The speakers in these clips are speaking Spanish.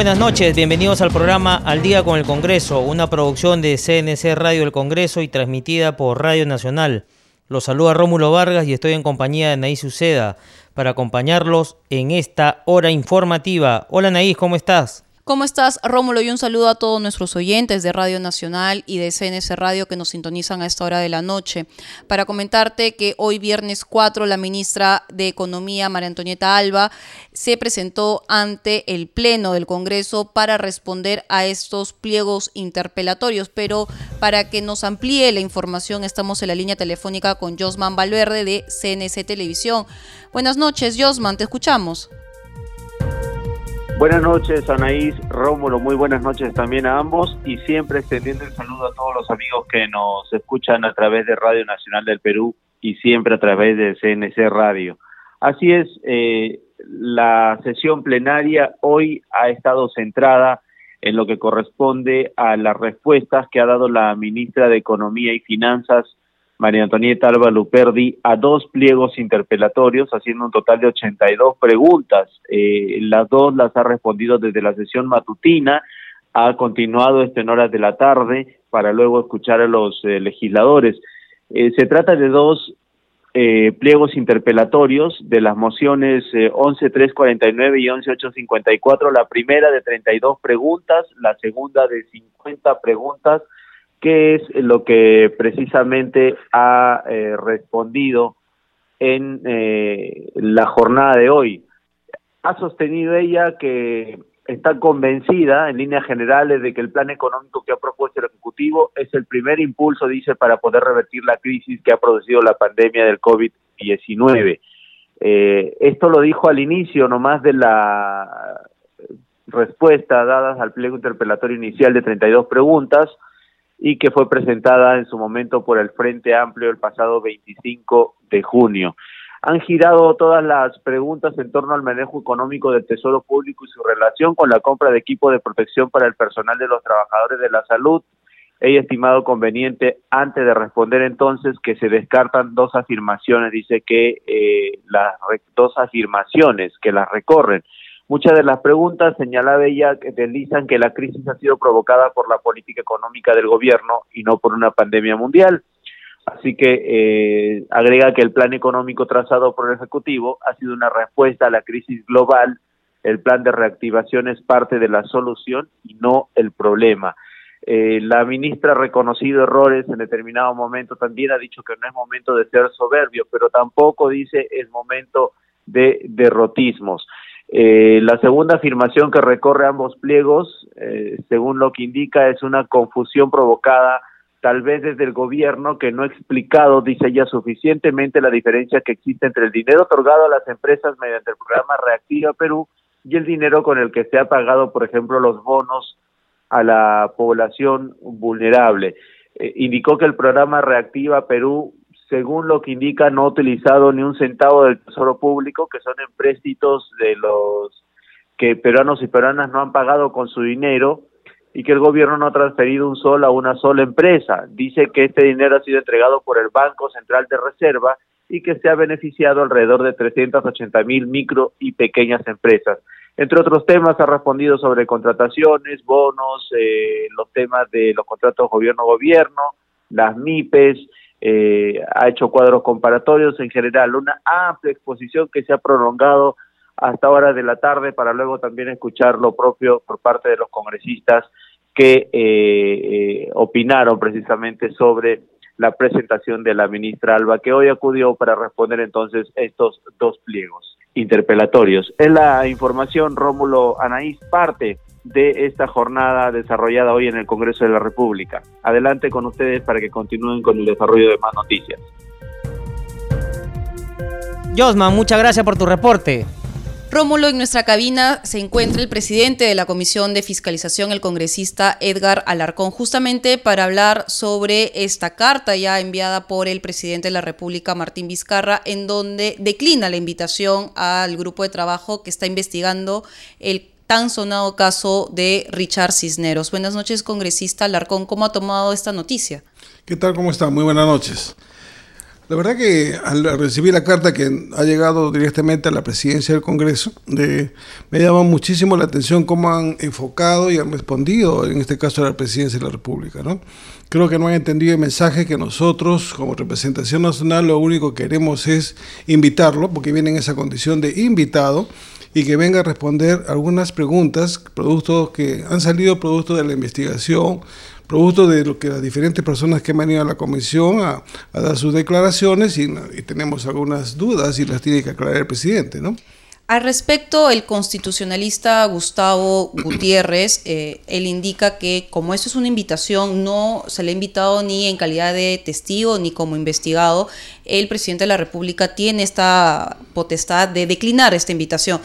Buenas noches, bienvenidos al programa Al Día con el Congreso, una producción de CNC Radio del Congreso y transmitida por Radio Nacional. Los saluda Rómulo Vargas y estoy en compañía de Anaís Uceda para acompañarlos en esta hora informativa. Hola Anaís, ¿cómo estás? ¿Cómo estás, Rómulo? Y un saludo a todos nuestros oyentes de Radio Nacional y de CNS Radio que nos sintonizan a esta hora de la noche. Para comentarte que hoy viernes 4 la ministra de Economía, María Antonieta Alba, se presentó ante el Pleno del Congreso para responder a estos pliegos interpelatorios. Pero para que nos amplíe la información, estamos en la línea telefónica con Josman Valverde de CNC Televisión. Buenas noches, Josman, te escuchamos. Buenas noches, Anaís, Rómulo, muy buenas noches también a ambos y siempre extendiendo el saludo a todos los amigos que nos escuchan a través de Radio Nacional del Perú y siempre a través de CNC Radio. Así es, eh, la sesión plenaria hoy ha estado centrada en lo que corresponde a las respuestas que ha dado la ministra de Economía y Finanzas María Antonieta Alba Luperdi a dos pliegos interpelatorios, haciendo un total de 82 preguntas. Eh, las dos las ha respondido desde la sesión matutina, ha continuado esto en horas de la tarde para luego escuchar a los eh, legisladores. Eh, se trata de dos pliegos interpelatorios de las mociones 11.349 y 11.854, la primera de 32 preguntas, la segunda de 50 preguntas, qué es lo que precisamente ha eh, respondido en eh, la jornada de hoy. Ha sostenido ella que está convencida en líneas generales de que el plan económico que ha propuesto el Ejecutivo es el primer impulso, dice, para poder revertir la crisis que ha producido la pandemia del COVID-19. Eh, esto lo dijo al inicio nomás de la respuesta dadas al pliego interpelatorio inicial de 32 preguntas, y que fue presentada en su momento por el Frente Amplio el pasado 25 de junio. Han girado todas las preguntas en torno al manejo económico del Tesoro Público y su relación con la compra de equipo de protección para el personal de los trabajadores de la salud. He estimado conveniente, antes de responder entonces, que se descartan dos afirmaciones. Dice que eh, las dos afirmaciones que las recorren. Muchas de las preguntas, señalaba ella, que deslizan que la crisis ha sido provocada por la política económica del gobierno y no por una pandemia mundial. Así que eh, agrega que el plan económico trazado por el Ejecutivo ha sido una respuesta a la crisis global. El plan de reactivación es parte de la solución y no el problema. Eh, la ministra ha reconocido errores en determinado momento, también ha dicho que no es momento de ser soberbio, pero tampoco dice es momento de derrotismos. Eh, la segunda afirmación que recorre ambos pliegos, eh, según lo que indica, es una confusión provocada tal vez desde el gobierno que no ha explicado, dice ella, suficientemente la diferencia que existe entre el dinero otorgado a las empresas mediante el programa Reactiva Perú y el dinero con el que se ha pagado, por ejemplo, los bonos a la población vulnerable. Eh, indicó que el programa Reactiva Perú según lo que indica, no ha utilizado ni un centavo del Tesoro Público, que son empréstitos de los que peruanos y peruanas no han pagado con su dinero y que el gobierno no ha transferido un sol a una sola empresa. Dice que este dinero ha sido entregado por el Banco Central de Reserva y que se ha beneficiado alrededor de 380 mil micro y pequeñas empresas. Entre otros temas, ha respondido sobre contrataciones, bonos, eh, los temas de los contratos gobierno-gobierno, las MIPES, eh, ha hecho cuadros comparatorios en general, una amplia exposición que se ha prolongado hasta horas de la tarde para luego también escuchar lo propio por parte de los congresistas que eh, eh, opinaron precisamente sobre la presentación de la ministra Alba, que hoy acudió para responder entonces estos dos pliegos interpelatorios. En la información, Rómulo Anaís parte de esta jornada desarrollada hoy en el Congreso de la República. Adelante con ustedes para que continúen con el desarrollo de más noticias. Josman, muchas gracias por tu reporte. Rómulo, en nuestra cabina se encuentra el presidente de la Comisión de Fiscalización, el congresista Edgar Alarcón, justamente para hablar sobre esta carta ya enviada por el presidente de la República, Martín Vizcarra, en donde declina la invitación al grupo de trabajo que está investigando el tan sonado caso de Richard Cisneros. Buenas noches, congresista Alarcón. ¿Cómo ha tomado esta noticia? ¿Qué tal? ¿Cómo está? Muy buenas noches. La verdad que al recibir la carta que ha llegado directamente a la presidencia del Congreso, me llama muchísimo la atención cómo han enfocado y han respondido, en este caso a la presidencia de la República. ¿no? Creo que no han entendido el mensaje que nosotros, como representación nacional, lo único que queremos es invitarlo, porque viene en esa condición de invitado, y que venga a responder algunas preguntas, productos que han salido producto de la investigación producto de lo que las diferentes personas que han venido a la comisión a, dar sus declaraciones y, tenemos algunas dudas y las tiene que aclarar el presidente, ¿no? Al respecto, el constitucionalista Gustavo Gutiérrez, eh, él indica que como esto es una invitación, no se le ha invitado ni en calidad de testigo ni como investigado, el presidente de la República tiene esta potestad de declinar esta invitación.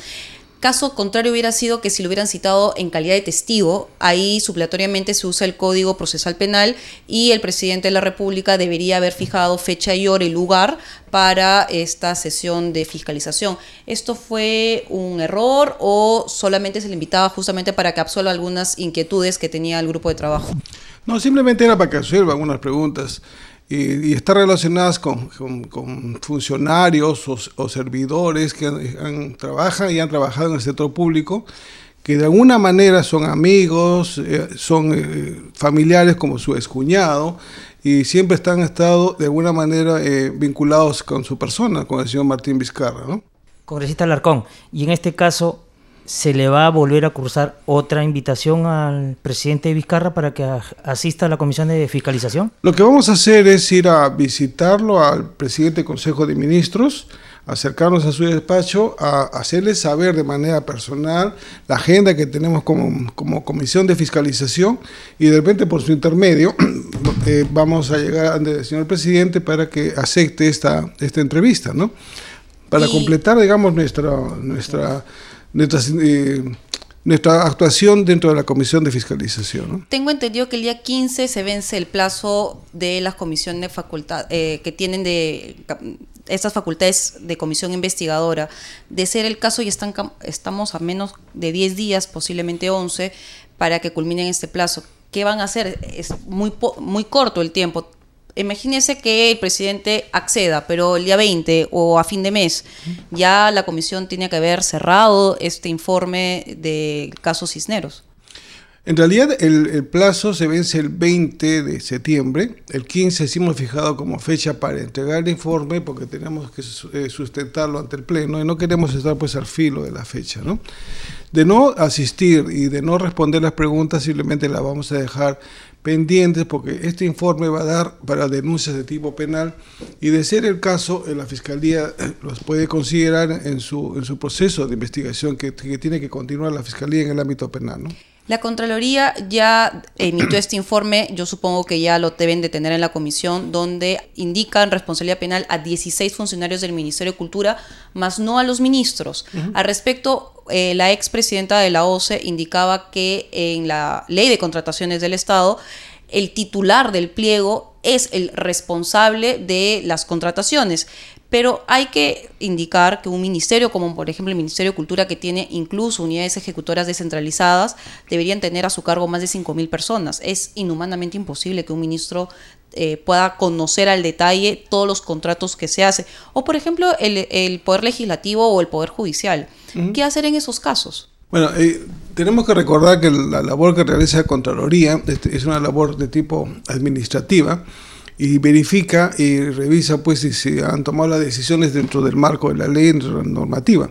Caso contrario hubiera sido que si lo hubieran citado en calidad de testigo, ahí supletoriamente se usa el Código Procesal Penal y el presidente de la República debería haber fijado fecha y hora y lugar para esta sesión de fiscalización. ¿Esto fue un error o solamente se le invitaba justamente para que absuelva algunas inquietudes que tenía el grupo de trabajo? No, simplemente era para que absuelva algunas preguntas y, y relacionadas con, funcionarios o, servidores que trabajan y han trabajado en el sector público, que de alguna manera son amigos, eh, son eh, familiares como su excuñado, y siempre están estado de alguna manera eh, vinculados con su persona, con el señor Martín Vizcarra. ¿no? Congresista Alarcón, y en este caso, se le va a volver a cruzar otra invitación al presidente Vizcarra para que asista a la comisión de fiscalización? Lo que vamos a hacer es ir a visitarlo al presidente del Consejo de Ministros, acercarnos a su despacho, a hacerle saber de manera personal la agenda que tenemos como, como comisión de fiscalización y de repente por su intermedio eh, vamos a llegar ante el señor presidente para que acepte esta, esta entrevista, ¿no? Para completar, digamos, nuestra... nuestra eh, nuestra, actuación dentro de la Comisión de Fiscalización. Tengo entendido que el día 15 se vence el plazo de las comisiones facultad, eh, que tienen de estas facultades de comisión investigadora. De ser el caso, y están, estamos a menos de 10 días, posiblemente 11, para que culminen este plazo. ¿Qué van a hacer? Es muy, muy corto el tiempo imagínese que el presidente acceda, pero el día 20 o a fin de mes ya la comisión tiene que haber cerrado este informe del caso Cisneros. En realidad el, plazo se vence el 20 de septiembre, el 15 sí hemos fijado como fecha para entregar el informe porque tenemos que eh, sustentarlo ante el Pleno y no queremos estar pues al filo de la fecha. ¿no? De no asistir y de no responder las preguntas simplemente la vamos a dejar pendientes porque este informe va a dar para denuncias de tipo penal y de ser el caso, eh, la Fiscalía eh, los puede considerar en su, en su proceso de investigación que, tiene que continuar la Fiscalía en el ámbito penal. ¿no? La Contraloría ya emitió este informe, yo supongo que ya lo deben de tener en la comisión, donde indican responsabilidad penal a 16 funcionarios del Ministerio de Cultura, más no a los ministros. Al respecto, eh, la expresidenta de la OCE indicaba que en la ley de contrataciones del Estado, el titular del pliego es el responsable de las contrataciones. Pero hay que indicar que un ministerio, como por ejemplo el Ministerio de Cultura, que tiene incluso unidades ejecutoras descentralizadas, deberían tener a su cargo más de 5.000 personas. Es inhumanamente imposible que un ministro eh, pueda conocer al detalle todos los contratos que se hace. O por ejemplo el, Poder Legislativo o el Poder Judicial. ¿Qué hacer en esos casos? Bueno, eh, tenemos que recordar que la labor que realiza la Contraloría este, es una labor de tipo administrativa y verifica y revisa pues si se han tomado las decisiones dentro del marco de la ley, normativa.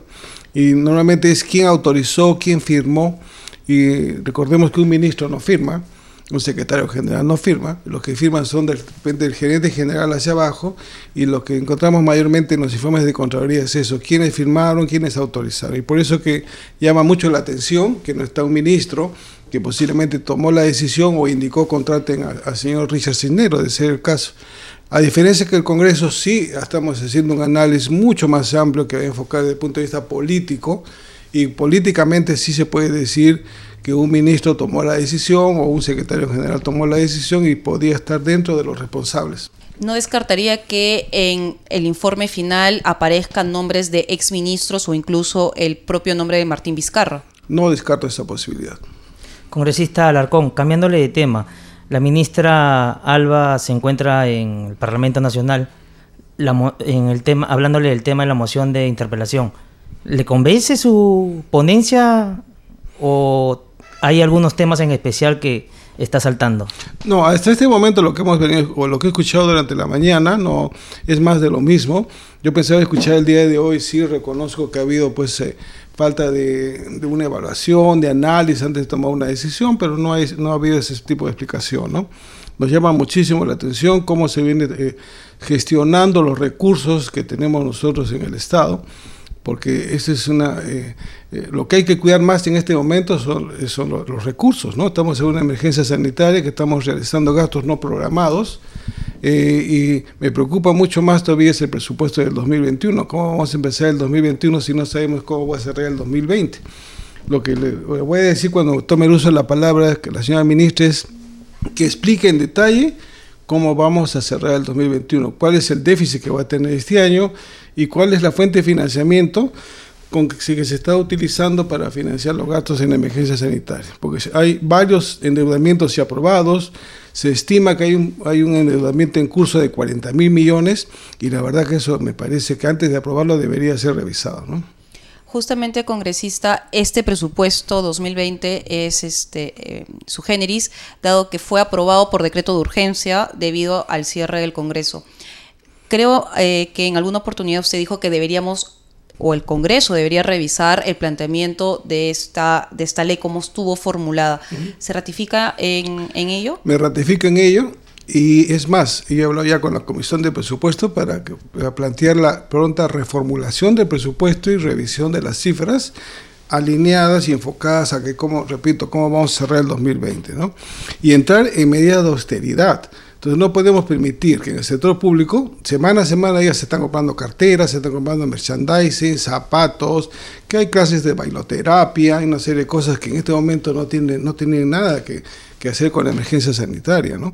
Y normalmente es quién autorizó, quién firmó, y recordemos que un ministro no firma, un secretario general no firma, los que firman son del, del gerente general hacia abajo y lo que encontramos mayormente en los informes de Contraloría es eso, quiénes firmaron, quiénes autorizaron. Y por eso que llama mucho la atención que no está un ministro que posiblemente tomó la decisión o indicó contraten al señor Richard Cisnero, de ser el caso. A diferencia que el Congreso sí estamos haciendo un análisis mucho más amplio que va a enfocar desde el punto de vista político y políticamente sí se puede decir que un ministro tomó la decisión o un secretario general tomó la decisión y podía estar dentro de los responsables. ¿No descartaría que en el informe final aparezcan nombres de exministros o incluso el propio nombre de Martín Vizcarra? No descarto esa posibilidad. Congresista Alarcón, cambiándole de tema, la ministra Alba se encuentra en el Parlamento Nacional en el tema, hablándole del tema de la moción de interpelación. ¿Le convence su ponencia o hay algunos temas en especial que está saltando? No, hasta este momento lo que hemos venido, lo que he escuchado durante la mañana, no es más de lo mismo. Yo pensaba escuchar el día de hoy, sí reconozco que ha habido pues eh, falta de, una evaluación, de análisis antes de tomar una decisión, pero no, hay, no ha habido ese tipo de explicación. ¿no? Nos llama muchísimo la atención cómo se viene eh, gestionando los recursos que tenemos nosotros en el Estado, porque ese es una, eh, eh, lo que hay que cuidar más en este momento son, son los, los, recursos. ¿no? Estamos en una emergencia sanitaria que estamos realizando gastos no programados eh, y me preocupa mucho más todavía es el presupuesto del 2021. ¿Cómo vamos a empezar el 2021 si no sabemos cómo va a cerrar el 2020? Lo que le voy a decir cuando tome el uso de la palabra que la señora ministra es que explique en detalle cómo vamos a cerrar el 2021, cuál es el déficit que va a tener este año y cuál es la fuente de financiamiento con que se está utilizando para financiar los gastos en emergencia sanitaria. Porque hay varios endeudamientos ya aprobados, se estima que hay un, hay un endeudamiento en curso de 40 mil millones y la verdad que eso me parece que antes de aprobarlo debería ser revisado. ¿no? Justamente, congresista, este presupuesto 2020 es este eh, su generis, dado que fue aprobado por decreto de urgencia debido al cierre del Congreso. Creo eh, que en alguna oportunidad usted dijo que deberíamos o el Congreso debería revisar el planteamiento de esta, de esta ley, cómo estuvo formulada. ¿Se ratifica en, ello? Me ratifico en ello y es más, yo he hablado ya con la Comisión de Presupuesto para, que, plantear la pronta reformulación del presupuesto y revisión de las cifras alineadas y enfocadas a que, como, repito, cómo vamos a cerrar el 2020, ¿no? Y entrar en medidas de austeridad entonces no podemos permitir que en el sector público, semana a semana ya se están comprando carteras, se están comprando merchandising, zapatos, que hay clases de bailoterapia, hay una serie de cosas que en este momento no tienen, no tienen nada que, hacer con la emergencia sanitaria. ¿no?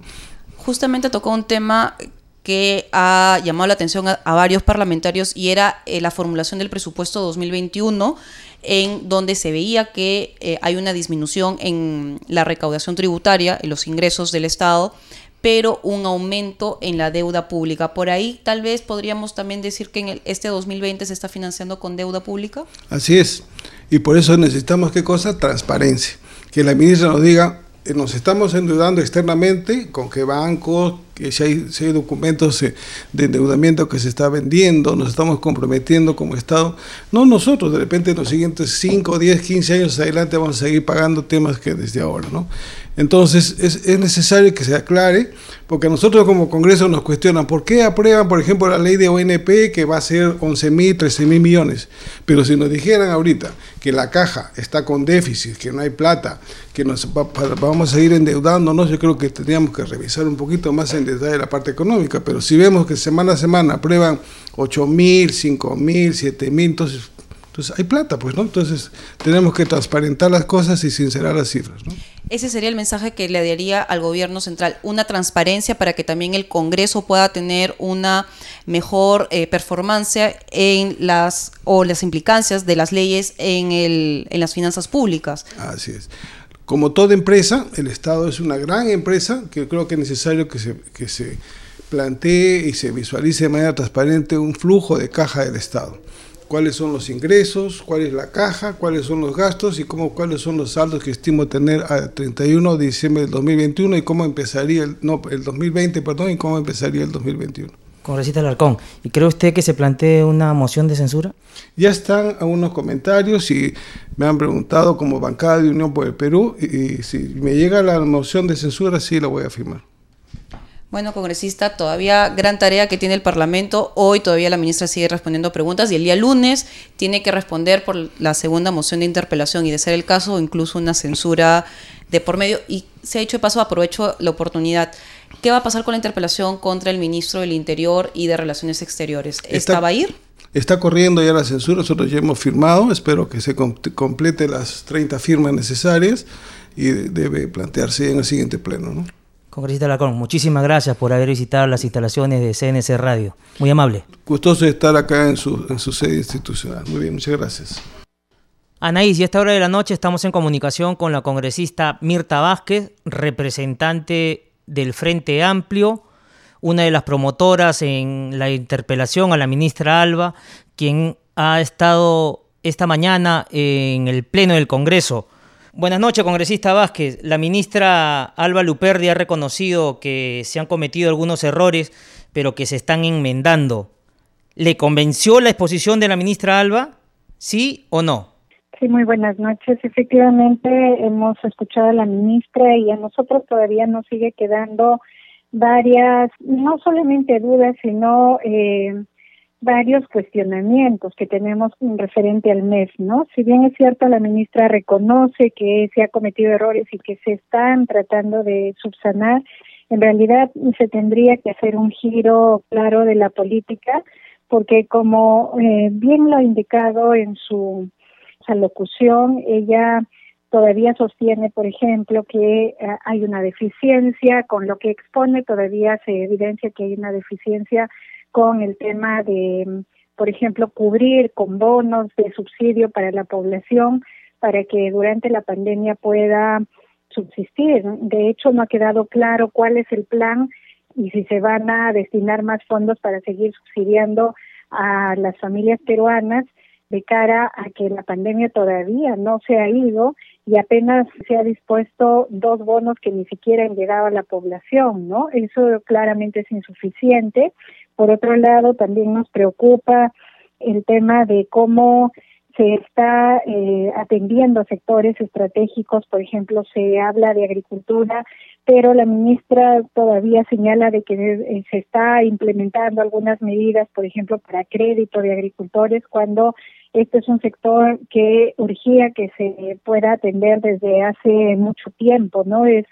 Justamente tocó un tema que ha llamado la atención a, varios parlamentarios y era eh, la formulación del presupuesto 2021 en donde se veía que eh, hay una disminución en la recaudación tributaria, en los ingresos del Estado, pero un aumento en la deuda pública. Por ahí tal vez podríamos también decir que en este 2020 se está financiando con deuda pública. Así es. Y por eso necesitamos qué cosa? Transparencia. Que la ministra nos diga, nos estamos endeudando externamente, con qué bancos, que si hay, si hay, documentos de endeudamiento que se está vendiendo, nos estamos comprometiendo como Estado. No nosotros, de repente en los siguientes 5, 10, 15 años adelante vamos a seguir pagando temas que desde ahora, ¿no? Entonces es, es, necesario que se aclare, porque nosotros como Congreso nos cuestionan por qué aprueban, por ejemplo, la ley de ONP que va a ser 11 mil, 13 mil millones. Pero si nos dijeran ahorita que la caja está con déficit, que no hay plata, que nos vamos a ir endeudándonos, yo creo que tendríamos que revisar un poquito más en detalle la parte económica. Pero si vemos que semana a semana aprueban 8 mil, 5 mil, 7 mil, entonces entonces hay plata, pues, ¿no? Entonces tenemos que transparentar las cosas y sincerar las cifras, ¿no? Ese sería el mensaje que le daría al gobierno central, una transparencia para que también el Congreso pueda tener una mejor eh, performance en las o las implicancias de las leyes en, el, en las finanzas públicas. Así es. Como toda empresa, el Estado es una gran empresa que creo que es necesario que se, que se plantee y se visualice de manera transparente un flujo de caja del Estado. Cuáles son los ingresos, cuál es la caja, cuáles son los gastos y cómo, cuáles son los saldos que estimo tener a 31 de diciembre del 2021 y cómo empezaría el, no, el 2020, perdón, y cómo empezaría el 2021. Congresista Alarcón, ¿y cree usted que se plantee una moción de censura? Ya están algunos comentarios y me han preguntado como bancada de Unión por el Perú y, si me llega la moción de censura sí la voy a firmar. Bueno, congresista, todavía gran tarea que tiene el Parlamento. Hoy todavía la ministra sigue respondiendo preguntas y el día lunes tiene que responder por la segunda moción de interpelación y de ser el caso incluso una censura de por medio. Y se ha hecho de paso, aprovecho la oportunidad. ¿Qué va a pasar con la interpelación contra el ministro del Interior y de Relaciones Exteriores? ¿Esta va a ir? Está corriendo ya la censura, nosotros ya hemos firmado, espero que se complete las 30 firmas necesarias y debe plantearse en el siguiente pleno. ¿no? Congresista Lacón, muchísimas gracias por haber visitado las instalaciones de CNC Radio. Muy amable. Gustoso de estar acá en su, en su sede institucional. Muy bien, muchas gracias. Anaís, y a esta hora de la noche estamos en comunicación con la congresista Mirta Vázquez, representante del Frente Amplio, una de las promotoras en la interpelación a la ministra Alba, quien ha estado esta mañana en el Pleno del Congreso. Buenas noches, congresista Vázquez. La ministra Alba Luperdi ha reconocido que se han cometido algunos errores, pero que se están enmendando. ¿Le convenció la exposición de la ministra Alba? ¿Sí o no? Sí, muy buenas noches. Efectivamente, hemos escuchado a la ministra y a nosotros todavía nos sigue quedando varias, no solamente dudas, sino eh, varios cuestionamientos que tenemos referente al MES, ¿no? Si bien es cierto, la ministra reconoce que se ha cometido errores y que se están tratando de subsanar, en realidad se tendría que hacer un giro claro de la política, porque como eh, bien lo ha indicado en su locución, ella todavía sostiene, por ejemplo, que eh, hay una deficiencia, con lo que expone todavía se evidencia que hay una deficiencia con el tema de, por ejemplo, cubrir con bonos de subsidio para la población para que durante la pandemia pueda subsistir. De hecho, no ha quedado claro cuál es el plan y si se van a destinar más fondos para seguir subsidiando a las familias peruanas de cara a que la pandemia todavía no se ha ido y apenas se ha dispuesto dos bonos que ni siquiera han llegado a la población, ¿no? Eso claramente es insuficiente. Por otro lado, también nos preocupa el tema de cómo se está eh, atendiendo sectores estratégicos, por ejemplo, se habla de agricultura, pero la ministra todavía señala de que eh, se está implementando algunas medidas, por ejemplo, para crédito de agricultores, cuando este es un sector que urgía que se pueda atender desde hace mucho tiempo, ¿no? Es,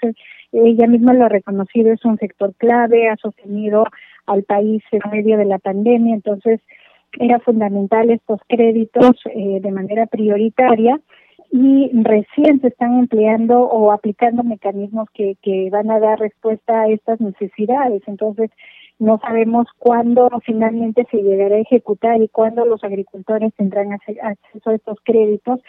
ella misma lo ha reconocido, es un sector clave, ha sostenido al país en medio de la pandemia, entonces era fundamental estos créditos eh, de manera prioritaria y recién se están empleando o aplicando mecanismos que, que van a dar respuesta a estas necesidades. Entonces, no sabemos cuándo finalmente se llegará a ejecutar y cuándo los agricultores tendrán acceso a estos créditos,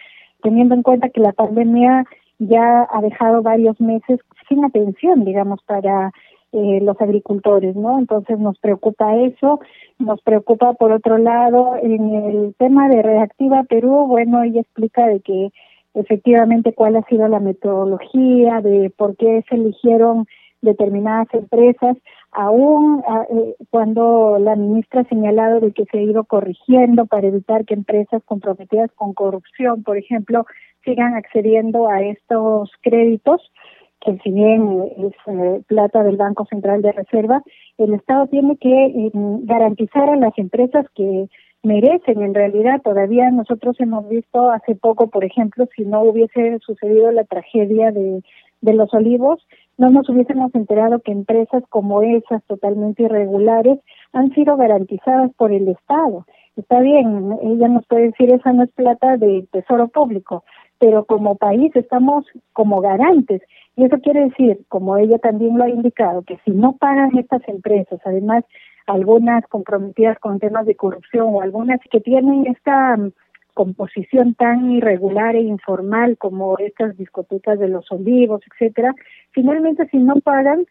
teniendo en cuenta que la pandemia ya ha dejado varios meses sin atención, digamos, para eh, los agricultores, ¿no? Entonces nos preocupa eso, nos preocupa por otro lado en el tema de Reactiva Perú, bueno, ella explica de que efectivamente cuál ha sido la metodología, de por qué se eligieron determinadas empresas, aún eh, cuando la ministra ha señalado de que se ha ido corrigiendo para evitar que empresas comprometidas con corrupción, por ejemplo, sigan accediendo a estos créditos, que si bien es eh, plata del Banco Central de Reserva, el Estado tiene que eh, garantizar a las empresas que merecen en realidad. Todavía nosotros hemos visto hace poco, por ejemplo, si no hubiese sucedido la tragedia de los olivos, no nos hubiésemos enterado que empresas como esas, totalmente irregulares, han sido garantizadas por el Estado. Está bien, ella nos puede decir, esa no es plata de tesoro público, pero como país estamos como garantes. Y eso quiere decir, como ella también lo ha indicado, que si no pagan estas empresas, además algunas comprometidas con temas de corrupción o algunas que tienen esta composición tan irregular e informal como estas discotecas de los olivos, etcétera, finalmente si no pagan,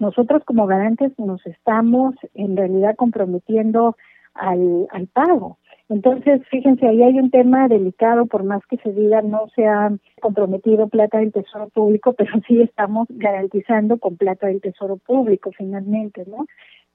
nosotros como garantes nos estamos en realidad comprometiendo al, al pago. Entonces, fíjense, ahí hay un tema delicado, por más que se diga no se ha comprometido plata del Tesoro Público, pero sí estamos garantizando con plata del Tesoro Público finalmente, ¿no?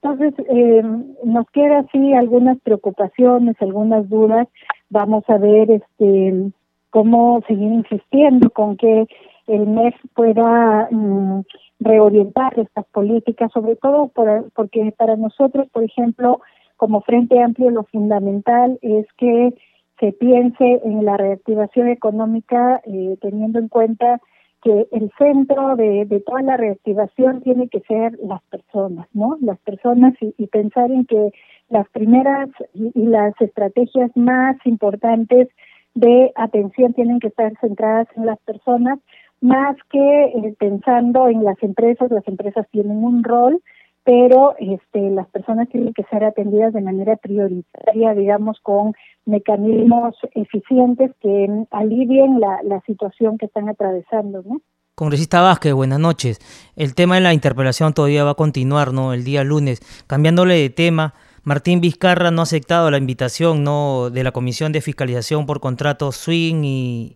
Entonces, eh, nos queda así algunas preocupaciones, algunas dudas. Vamos a ver este cómo seguir insistiendo con que el MEF pueda mm, reorientar estas políticas, sobre todo porque para nosotros, por ejemplo, como Frente Amplio, lo fundamental es que se piense en la reactivación económica eh, teniendo en cuenta que el centro de, toda la reactivación tiene que ser las personas, ¿no? Las personas y, pensar en que las primeras y, las estrategias más importantes de atención tienen que estar centradas en las personas más que eh, pensando en las empresas, las empresas tienen un rol, pero este, las personas tienen que ser atendidas de manera prioritaria, digamos, con mecanismos eficientes que alivien la, situación que están atravesando, ¿no? Congresista Vázquez, buenas noches. El tema de la interpelación todavía va a continuar, ¿no? El día lunes. Cambiándole de tema, Martín Vizcarra no ha aceptado la invitación. De la Comisión de Fiscalización por Contratos Swing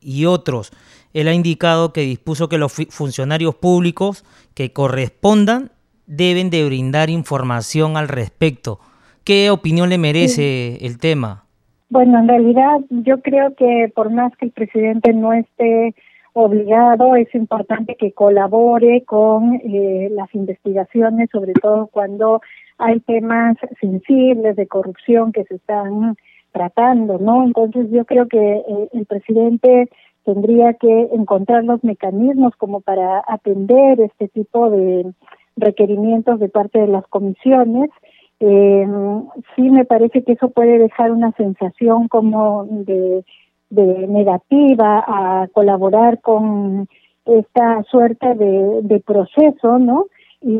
y otros. Él ha indicado que dispuso que los funcionarios públicos que correspondan deben de brindar información al respecto. ¿Qué opinión le merece el tema? Bueno, en realidad yo creo que por más que el presidente no esté obligado, es importante que colabore con eh, las investigaciones, sobre todo cuando hay temas sensibles de corrupción que se están tratando, ¿no? Entonces yo creo que eh, el presidente tendría que encontrar los mecanismos como para atender este tipo de requerimientos de parte de las comisiones. Eh, sí me parece que eso puede dejar una sensación como de, negativa a colaborar con esta suerte de, de proceso, ¿no? Y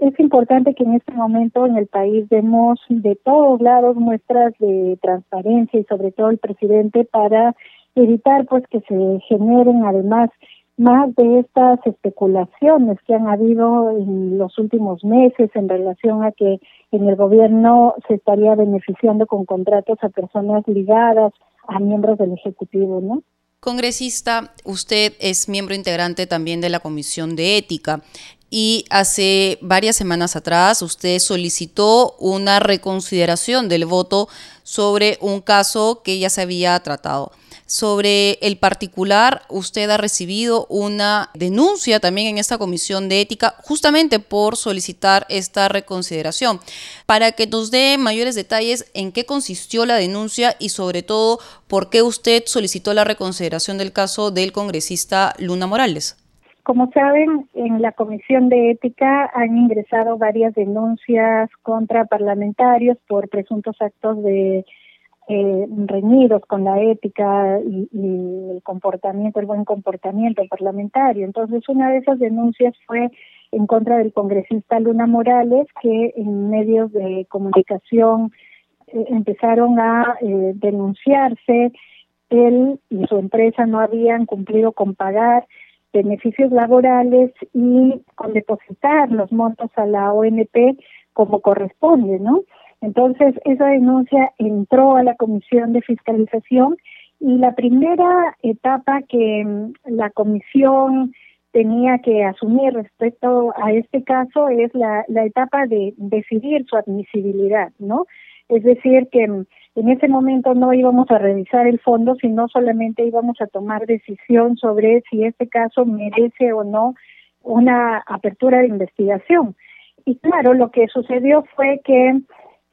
es importante que en este momento en el país demos de todos lados muestras de transparencia y sobre todo el presidente para evitar pues que se generen además más de estas especulaciones que han habido en los últimos meses en relación a que en el gobierno se estaría beneficiando con contratos a personas ligadas a miembros del Ejecutivo, ¿no? Congresista, usted es miembro integrante también de la Comisión de Ética y hace varias semanas atrás usted solicitó una reconsideración del voto sobre un caso que ya se había tratado. Sobre el particular, usted ha recibido una denuncia también en esta comisión de ética justamente por solicitar esta reconsideración. Para que nos dé mayores detalles en qué consistió la denuncia y sobre todo por qué usted solicitó la reconsideración del caso del congresista Luna Morales. Como saben, en la Comisión de Ética han ingresado varias denuncias contra parlamentarios por presuntos actos de eh, reñidos con la ética y, el comportamiento, el buen comportamiento parlamentario. Entonces, una de esas denuncias fue en contra del congresista Luna Morales, que en medios de comunicación eh, empezaron a eh, denunciarse. Él y su empresa no habían cumplido con pagar beneficios laborales y con depositar los montos a la ONP como corresponde, ¿no? Entonces, esa denuncia entró a la Comisión de Fiscalización y la primera etapa que mm, la comisión tenía que asumir respecto a este caso es la, la etapa de decidir su admisibilidad, ¿no? Es decir, que mm, en ese momento no íbamos a revisar el fondo, sino solamente íbamos a tomar decisión sobre si este caso merece o no una apertura de investigación. Y claro, lo que sucedió fue que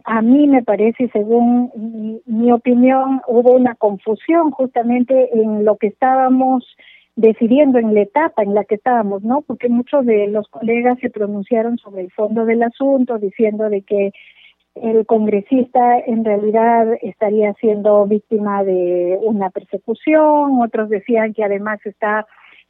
a mí me parece, según mi, opinión, hubo una confusión justamente en lo que estábamos decidiendo en la etapa en la que estábamos, ¿no? Porque muchos de los colegas se pronunciaron sobre el fondo del asunto, diciendo de que el congresista en realidad estaría siendo víctima de una persecución, otros decían que además está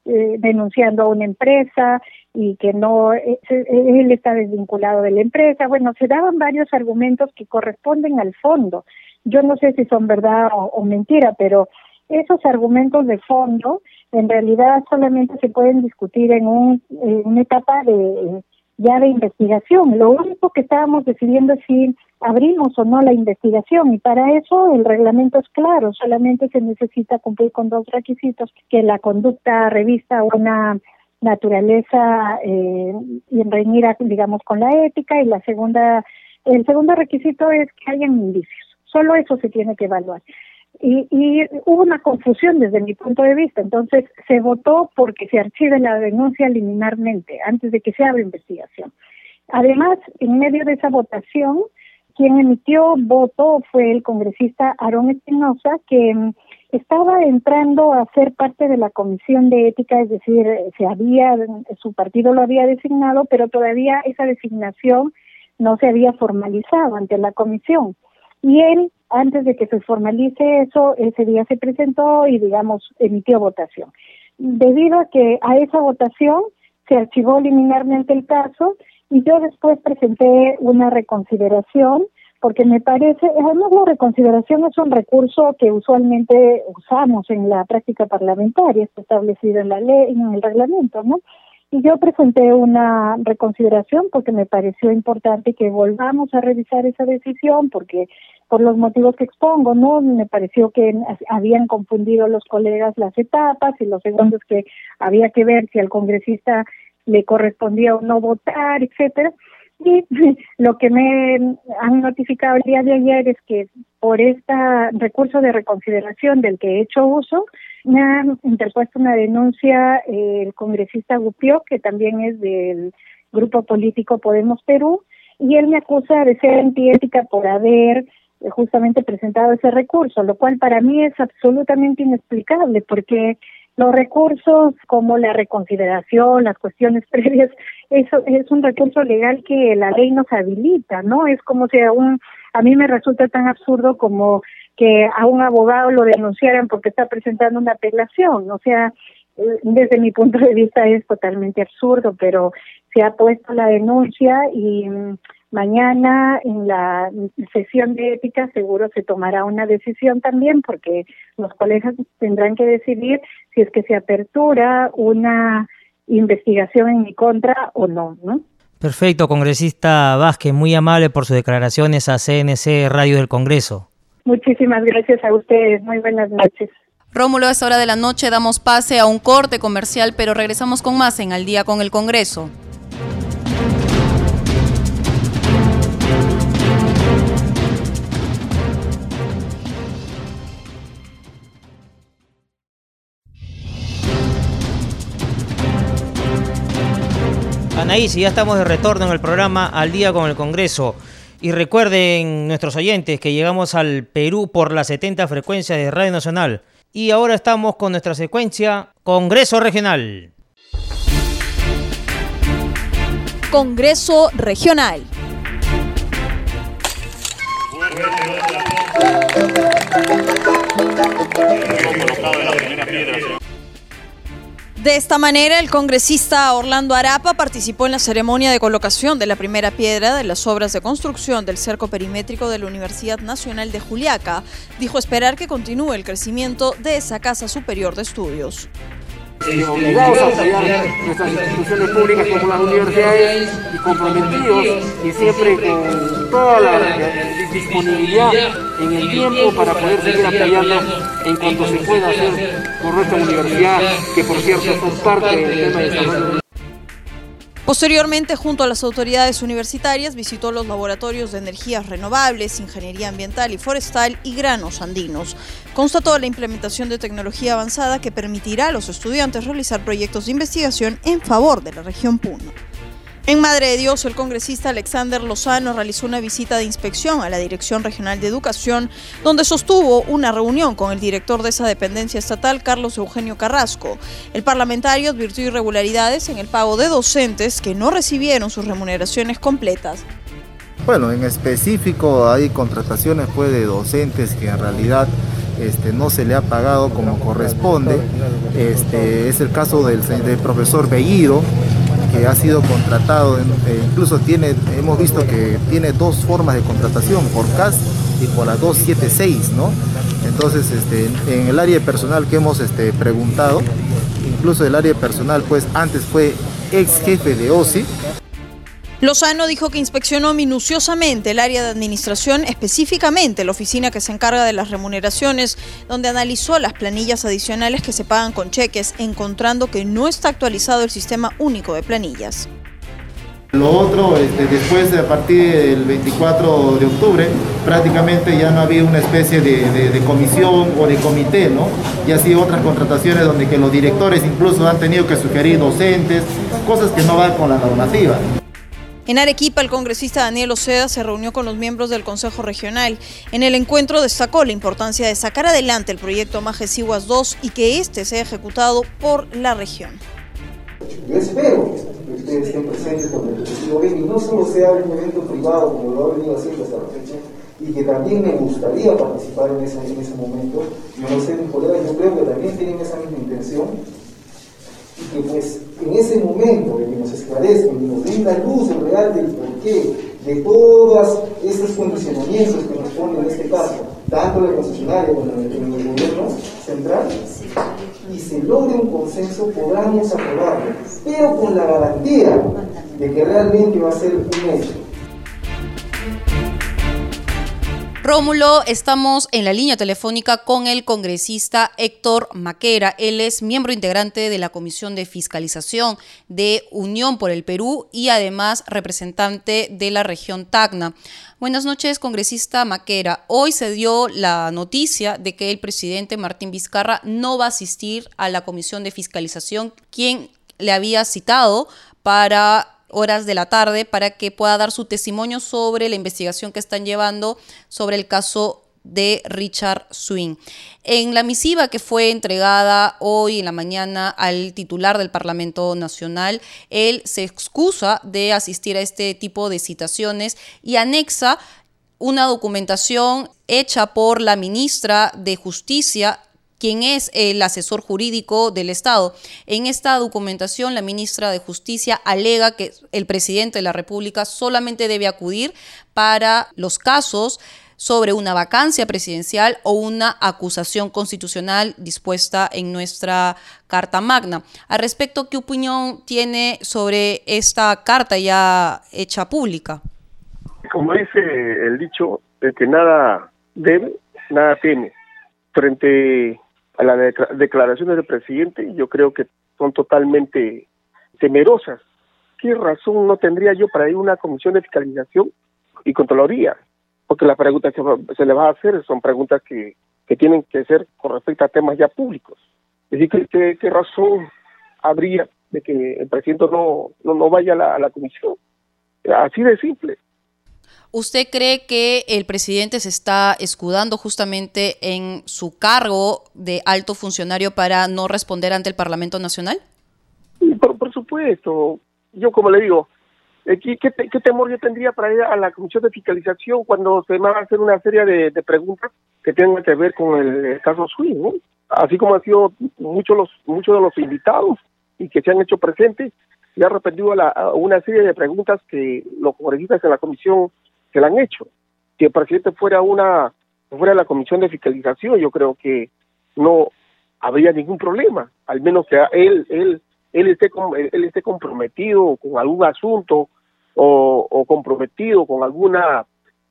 eh, denunciando a una empresa y que no, eh, él está desvinculado de la empresa. Bueno, se daban varios argumentos que corresponden al fondo. Yo no sé si son verdad o, mentira, pero esos argumentos de fondo en realidad solamente se pueden discutir en, un, una etapa de ya de investigación. Lo único que estábamos decidiendo es si abrimos o no la investigación y para eso el reglamento es claro, solamente se necesita cumplir con dos requisitos, que la conducta revista una naturaleza eh, y reñida, digamos, con la ética. Y la segunda, el segundo requisito es que hayan indicios. Solo eso se tiene que evaluar. Y, y, hubo una confusión desde mi punto de vista. Entonces, se votó porque se archive la denuncia liminarmente, antes de que se abra investigación. Además, en medio de esa votación, quien emitió voto fue el congresista Aarón Espinosa, que mm, estaba entrando a ser parte de la comisión de ética, es decir, se había, su partido lo había designado, pero todavía esa designación no se había formalizado ante la comisión. Y él, antes de que se formalice eso, ese día se presentó y, digamos, emitió votación. Debido a que a esa votación se archivó liminarmente el caso y yo después presenté una reconsideración porque me parece, además la reconsideración es un recurso que usualmente usamos en la práctica parlamentaria, está establecido en la ley, en el reglamento, ¿no? Y yo presenté una reconsideración porque me pareció importante que volvamos a revisar esa decisión, porque por los motivos que expongo, ¿no? Me pareció que habían confundido los colegas las etapas y lo segundo es que había que ver si al congresista le correspondía o no votar, etcétera. Y lo que me han notificado el día de ayer es que por este recurso de reconsideración del que he hecho uso, me han interpuesto una denuncia el congresista Gupio, que también es del grupo político Podemos Perú, y él me acusa de ser antiética por haber justamente presentado ese recurso, lo cual para mí es absolutamente inexplicable, porque los recursos como la reconsideración, las cuestiones previas, eso es un recurso legal que la ley nos habilita, ¿no? Es como si a un, a mí me resulta tan absurdo como que a un abogado lo denunciaran porque está presentando una apelación, o sea, eh, desde mi punto de vista es totalmente absurdo, pero se ha puesto la denuncia y Mañana en la sesión de ética seguro se tomará una decisión también porque los colegas tendrán que decidir si es que se apertura una investigación en mi contra o no, ¿no? Perfecto, congresista Vázquez, muy amable por sus declaraciones a CNC Radio del Congreso. Muchísimas gracias a ustedes, muy buenas noches. Rómulo, a esta hora de la noche damos pase a un corte comercial, pero regresamos con más en Al día con el Congreso. Anaís, ya estamos de retorno en el programa Al Día con el Congreso. Y recuerden nuestros oyentes que llegamos al Perú por la 70 frecuencia de Radio Nacional. Y ahora estamos con nuestra secuencia Congreso Regional. Congreso Regional. De esta manera, el congresista Orlando Arapa participó en la ceremonia de colocación de la primera piedra de las obras de construcción del cerco perimétrico de la Universidad Nacional de Juliaca. Dijo esperar que continúe el crecimiento de esa casa superior de estudios obligados a apoyar nuestras instituciones públicas como las universidades y comprometidos y siempre con toda la, disponibilidad en el tiempo para poder seguir apoyando en cuanto se pueda hacer por nuestra universidad, que por cierto es parte del tema de desarrollo. Posteriormente, junto a las autoridades universitarias, visitó los laboratorios de energías renovables, ingeniería ambiental y forestal y granos andinos. Constató la implementación de tecnología avanzada que permitirá a los estudiantes realizar proyectos de investigación en favor de la región Puno. En Madre de Dios, el congresista Alexander Lozano realizó una visita de inspección a la Dirección Regional de Educación, donde sostuvo una reunión con el director de esa dependencia estatal, Carlos Eugenio Carrasco. El parlamentario advirtió irregularidades en el pago de docentes que no recibieron sus remuneraciones completas. Bueno, en específico hay contrataciones pues, de docentes que en realidad este, no se le ha pagado como corresponde. Este, es el caso del, del profesor Bellido, que ha sido contratado, eh, incluso tiene, hemos visto que tiene dos formas de contratación, por CAS y por la 276, ¿no? Entonces, este, en el área personal que hemos este, preguntado, incluso el área personal, pues antes fue ex jefe de OSI, Lozano dijo que inspeccionó minuciosamente el área de administración, específicamente la oficina que se encarga de las remuneraciones, donde analizó las planillas adicionales que se pagan con cheques, encontrando que no está actualizado el sistema único de planillas. Lo otro, este, después, a partir del 24 de octubre, prácticamente ya no había una especie de, de comisión o de comité, ¿no? Y así otras contrataciones donde que los directores incluso han tenido que sugerir docentes, cosas que no van con la normativa. En Arequipa, el congresista Daniel Oceda se reunió con los miembros del Consejo Regional. En el encuentro destacó la importancia de sacar adelante el proyecto Majesiguas 2 y que este sea ejecutado por la región. Yo espero que ustedes estén presentes con el objetivo y no solo sea un evento privado como lo ha venido haciendo hasta la fecha, y que también me gustaría participar en ese, en ese momento. No sé, mis colegas, yo creo que también tienen esa misma intención que pues en ese momento de que nos esclarezcan y nos den la luz real del porqué de todas estos condicionamientos que nos ponen en este caso, tanto la concesionaria como en el, gobierno central, y se logre un consenso, podamos aprobarlo, pero con la garantía de que realmente va a ser un hecho. Rómulo, estamos en la línea telefónica con el congresista Héctor Maquera. Él es miembro integrante de la Comisión de Fiscalización de Unión por el Perú y además representante de la región Tacna. Buenas noches, congresista Maquera. Hoy se dio la noticia de que el presidente Martín Vizcarra no va a asistir a la Comisión de Fiscalización, quien le había citado para horas de la tarde para que pueda dar su testimonio sobre la investigación que están llevando sobre el caso de Richard Swing. En la misiva que fue entregada hoy en la mañana al titular del Parlamento Nacional, él se excusa de asistir a este tipo de citaciones y anexa una documentación hecha por la ministra de Justicia quien es el asesor jurídico del Estado. En esta documentación, la ministra de Justicia alega que el presidente de la República solamente debe acudir para los casos sobre una vacancia presidencial o una acusación constitucional dispuesta en nuestra Carta Magna. Al respecto, ¿qué opinión tiene sobre esta carta ya hecha pública? Como dice el dicho, el que nada debe, nada teme. Frente a las declaraciones del presidente, yo creo que son totalmente temerosas. ¿Qué razón no tendría yo para ir a una comisión de fiscalización y controlaría? Porque las preguntas que se le va a hacer son preguntas que, que tienen que ser con respecto a temas ya públicos. Es decir, ¿qué, qué razón habría de que el presidente no, no, no vaya a la, a la comisión? Así de simple. ¿Usted cree que el presidente se está escudando justamente en su cargo de alto funcionario para no responder ante el Parlamento Nacional? Por, supuesto. Yo, como le digo, eh, ¿qué, qué, qué, temor yo tendría para ir a la Comisión de Fiscalización cuando se me va a hacer una serie de, preguntas que tengan que ver con el, caso Swing? ¿no? Así como han sido muchos, los, muchos de los invitados y que se han hecho presentes, y ha repetido a, a una serie de preguntas que los congresistas en la comisión se la han hecho. Si el presidente fuera una fuera la comisión de fiscalización, yo creo que no habría ningún problema, al menos que él él él esté él esté comprometido con algún asunto o, o comprometido con alguna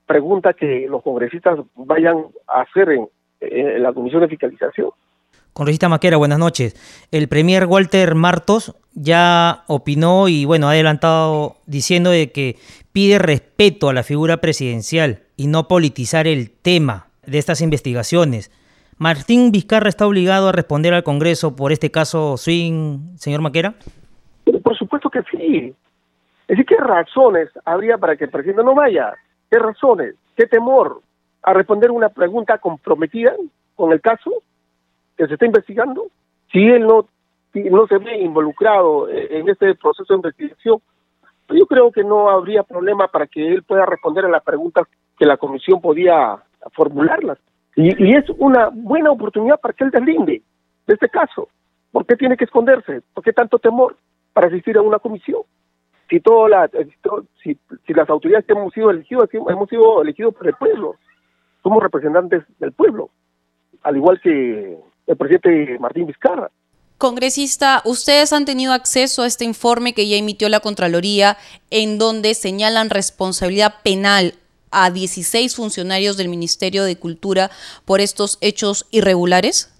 pregunta que los congresistas vayan a hacer en la comisión de fiscalización. Congresista Maquera, buenas noches. El premier Walter Martos ya opinó y bueno, ha adelantado diciendo de que pide respeto a la figura presidencial y no politizar el tema de estas investigaciones. ¿Martín Vizcarra está obligado a responder al Congreso por este caso Swing, señor Maquera? Por supuesto que sí. Es decir, ¿qué razones habría para que el presidente no vaya? ¿Qué razones? ¿Qué temor a responder una pregunta comprometida con el caso? Que se está investigando, si él no, no se ve involucrado en este proceso de investigación, yo creo que no habría problema para que él pueda responder a las preguntas que la comisión podía formularlas. Y, y es una buena oportunidad para que él deslinde de este caso. ¿Por qué tiene que esconderse? ¿Por qué tanto temor para asistir a una comisión? Si, toda la, si, si las autoridades que hemos sido elegidos, hemos sido elegidos por el pueblo, somos representantes del pueblo, al igual que el presidente Martín Vizcarra. Congresista, ustedes han tenido acceso a este informe que ya emitió la Contraloría en donde señalan responsabilidad penal a 16 funcionarios del Ministerio de Cultura por estos hechos irregulares?